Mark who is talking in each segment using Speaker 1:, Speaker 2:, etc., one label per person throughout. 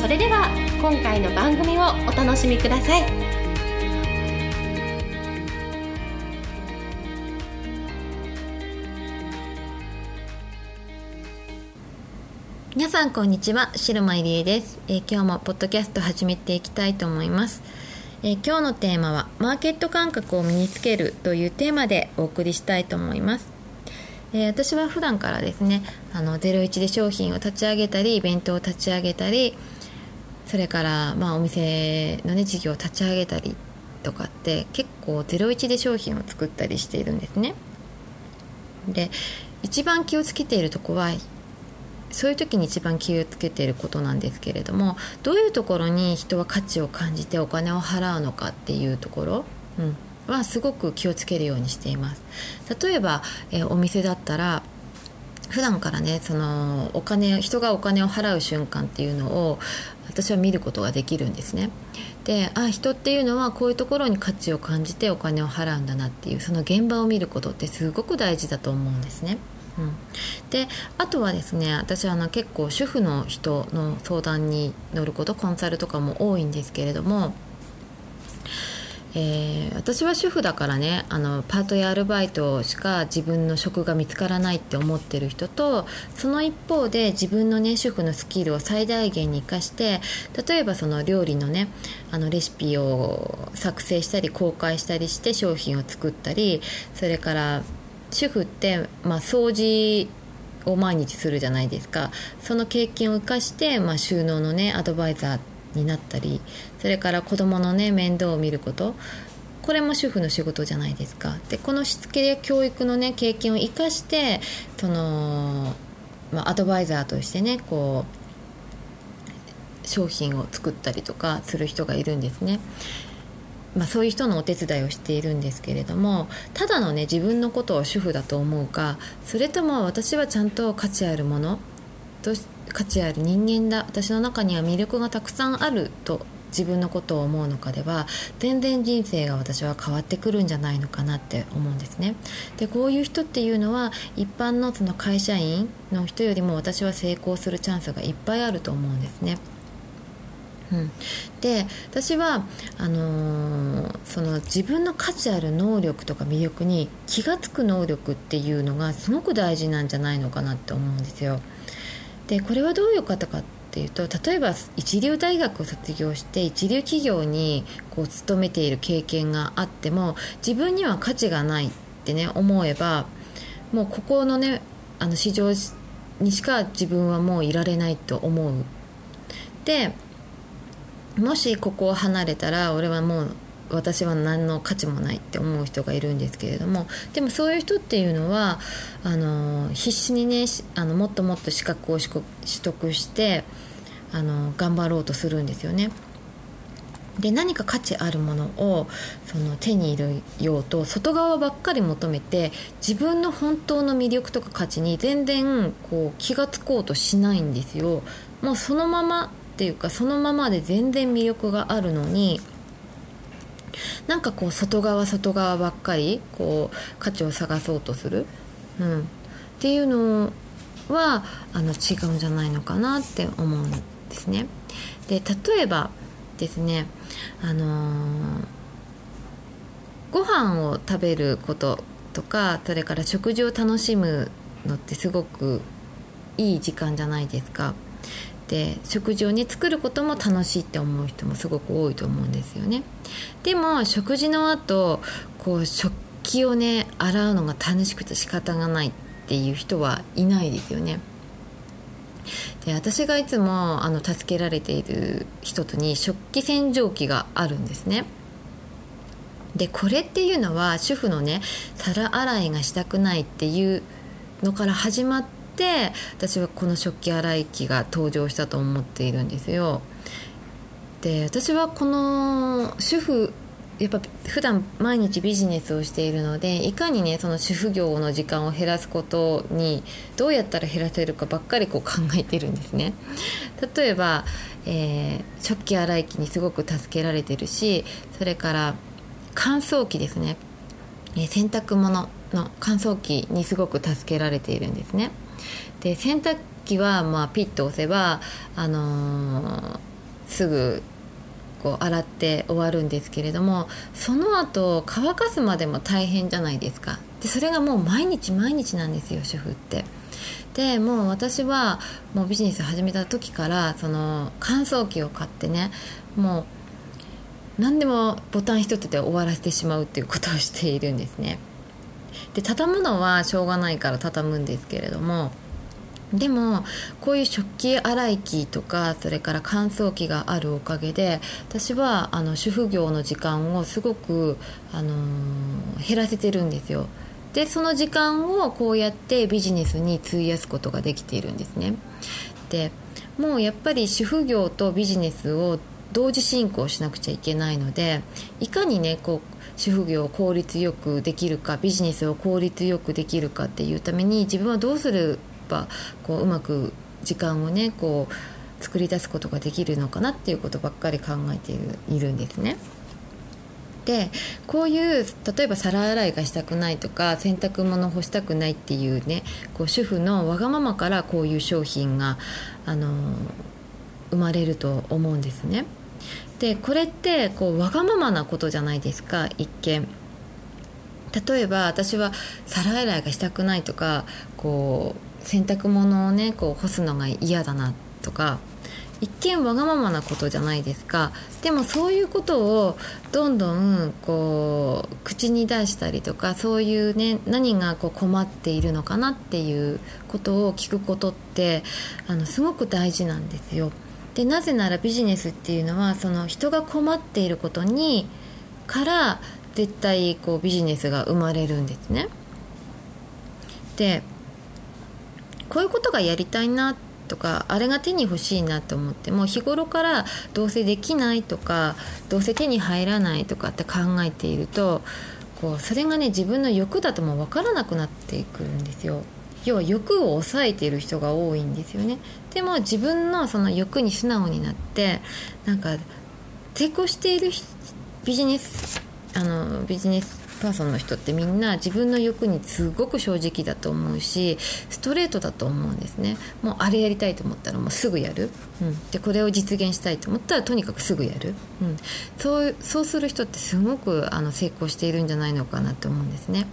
Speaker 1: それでは今回の番組をお楽しみください。
Speaker 2: 皆さんこんにちは白間入江です、えー、今日もポッドキャスト始めていきたいと思います、えー、今日のテーマはマーケット感覚を身につけるというテーマでお送りしたいと思います。えー、私は普段からですねあの01で商品を立ち上げたりイベントを立ち上げたりそれから、まあ、お店のね事業を立ち上げたりとかって結構01で商品を作ったりしているんですね。で一番気をつけているとこはそういう時に一番気をつけていることなんですけれどもどういうところに人は価値を感じてお金を払うのかっていうところ、うん、はすごく気をつけるようにしています例えば、えー、お店だったら普段からねそのお金人がお金を払う瞬間っていうのを私は見ることができるんですねであ人っていうのはこういうところに価値を感じてお金を払うんだなっていうその現場を見ることってすごく大事だと思うんですね。うん、であとはですね私はあの結構主婦の人の相談に乗ることコンサルとかも多いんですけれどもえー、私は主婦だからねあのパートやアルバイトしか自分の職が見つからないって思ってる人とその一方で自分のね主婦のスキルを最大限に生かして例えばその料理のねあのレシピを作成したり公開したりして商品を作ったりそれから主婦って、まあ、掃除を毎日するじゃないですか。その経験を生かして、まあ、収納のねアドバイザーになったりそれから子どものね面倒を見ることこれも主婦の仕事じゃないですかでこのしつけや教育のね経験を生かしてその、まあ、アドバイザーとしてねこう商品を作ったりとかする人がいるんですね。まあ、そういう人のお手伝いをしているんですけれどもただのね自分のことを主婦だと思うかそれとも私はちゃんと価値あるものとし価値ある人間だ私の中には魅力がたくさんあると自分のことを思うのかでは全然人生が私は変わってくるんじゃないのかなって思うんですね。でこういう人っていうのは一般のその会社員の人よりも私は成功するチャンスがいっぱいあると思うんですね。うん、で私はあのー、その自分の価値ある能力とか魅力に気が付く能力っていうのがすごく大事なんじゃないのかなって思うんですよ。でこれはどういう方かっていうと例えば一流大学を卒業して一流企業にこう勤めている経験があっても自分には価値がないってね思えばもうここのねあの市場にしか自分はもういられないと思う。でもしここを離れたら俺はもう私は何の価値もないって思う人がいるんですけれどもでもそういう人っていうのはあの必死にねあのもっともっと資格を取得してあの頑張ろうとするんですよね。で何か価値あるものをその手に入れようと外側ばっかり求めて自分の本当の魅力とか価値に全然こう気が付こうとしないんですよ。もうそのままっていうかそのままで全然魅力があるのになんかこう外側外側ばっかりこう価値を探そうとする、うん、っていうのはあの違うんじゃないのかなって思うんですね。で例えばですねあのー、ご飯を食べることとかそれから食事を楽しむのってすごくいい時間じゃないですか。で食事をね作ることも楽しいって思う人もすごく多いと思うんですよね。でも食事の後こう食器をね洗うのが楽しくて仕方がないっていう人はいないですよね。で私がいつもあの助けられている人とに食器洗浄機があるんですね。でこれっていうのは主婦のね皿洗いがしたくないっていうのから始まってって私はこの食器洗い機が登場したと思っているんですよ。で私はこの主婦やっぱ普段毎日ビジネスをしているのでいかにねその主婦業の時間を減らすことにどうやったら減らせるかばっかりこう考えてるんですね。例えば、えー、食器洗い機にすごく助けられてるしそれから乾燥機ですね、え、洗濯物の乾燥機にすごく助けられているんですね。で洗濯機はまあピッと押せばあのー、すぐこう洗って終わるんですけれどもその後乾かすまでも大変じゃないですか。でそれがもう毎日毎日なんですよ主婦って。でもう私はもうビジネス始めた時からその乾燥機を買ってねもう何でもボタン一つで終わらせてしまうっていうことをしているんですね。で畳むのはしょうがないから畳むんですけれどもでもこういう食器洗い機とかそれから乾燥機があるおかげで私はあの主婦業の時間をすごく、あのー、減らせてるんですよ。でその時間をこうやってビジネスに費やすことができているんですね。でもうやっぱり主婦業とビジネスを同時進行しなくちゃいけないのでいかにねこう主婦業を効率よくできるかビジネスを効率よくできるかっていうために自分はどうするぱこううまく時間をねこう作り出すことができるのかなっていうことばっかり考えているいるんですね。でこういう例えば皿洗いがしたくないとか洗濯物干したくないっていうねこう主婦のわがままからこういう商品が、あの生まれると思うんですね。でこれってこうわがままなことじゃないですか一見。例えば私は皿洗いがしたくないとかこう洗濯物をねこう干すのが嫌だなとか一見わがままなことじゃないですかでもそういうことをどんどんこう口に出したりとかそういうね何がこう困っているのかなっていうことを聞くことってあのすごく大事なんですよ。でなぜならビジネスっていうのはその人が困っていることにから絶対こうビジネスが生まれるんですね。でこういうことがやりたいなとかあれが手に欲しいなと思っても日頃からどうせできないとかどうせ手に入らないとかって考えているとこうそれがね自分の欲だともう分からなくなっていくんですよ。要は欲を抑えている人が多いんですよね。でも自分のその欲に素直になってなんか抵抗しているビジネスあのビジネスパーソンの人ってみんな自分の欲にすごく正直だと思うしストレートだと思うんですね。もうあれやりたいと思ったらもうすぐやる、うん、でこれを実現したいと思ったらとにかくすぐやる、うん、そうそうする人ってすごくあの成功しているんじゃないのかなと思うんですね。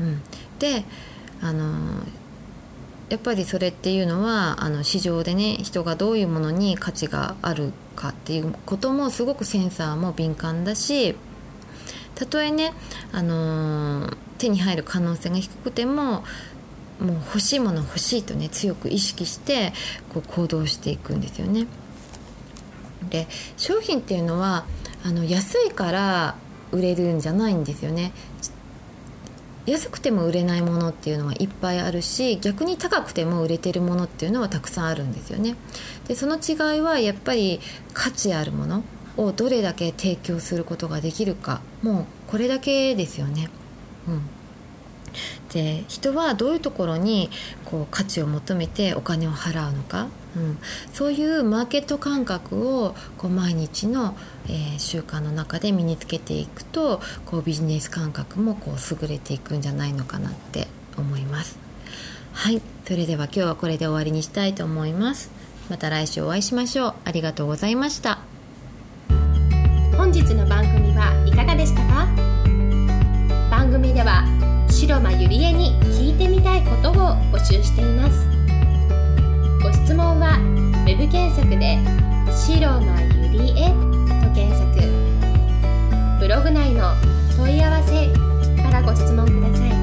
Speaker 2: うん、であのやっぱりそれっていうのはあの市場でね人がどういうものに価値があるかっていうこともすごくセンサーも敏感だしたとえね、あの、手に入る可能性が低くてももう欲しいもの欲しいとね強く意識してこう行動していくんですよね。で商品っていうのはあの安いから売れるんじゃないんですよね。安くても売れないものっていうのはいっぱいあるし逆に高くても売れてるものっていうのはたくさんあるんですよね。でその違いはやっぱり価値あるものをどれだけ提供することができるかもうこれだけですよね。うんで人はどういうところにこう価値を求めてお金を払うのか、うん、そういうマーケット感覚をこう毎日の、えー、習慣の中で身につけていくとこうビジネス感覚もこう優れていくんじゃないのかなって思います。はいそれでは今日はこれで終わりにしたいと思います。また来週お会いしましょう。ありがとうございました。
Speaker 1: 本日の番組はいかがでしたか？番組では白間ゆりえに聞いてみたいことを募集しています質問は web 検索で「白のゆりえ」と検索。ブログ内の問い合わせからご質問ください。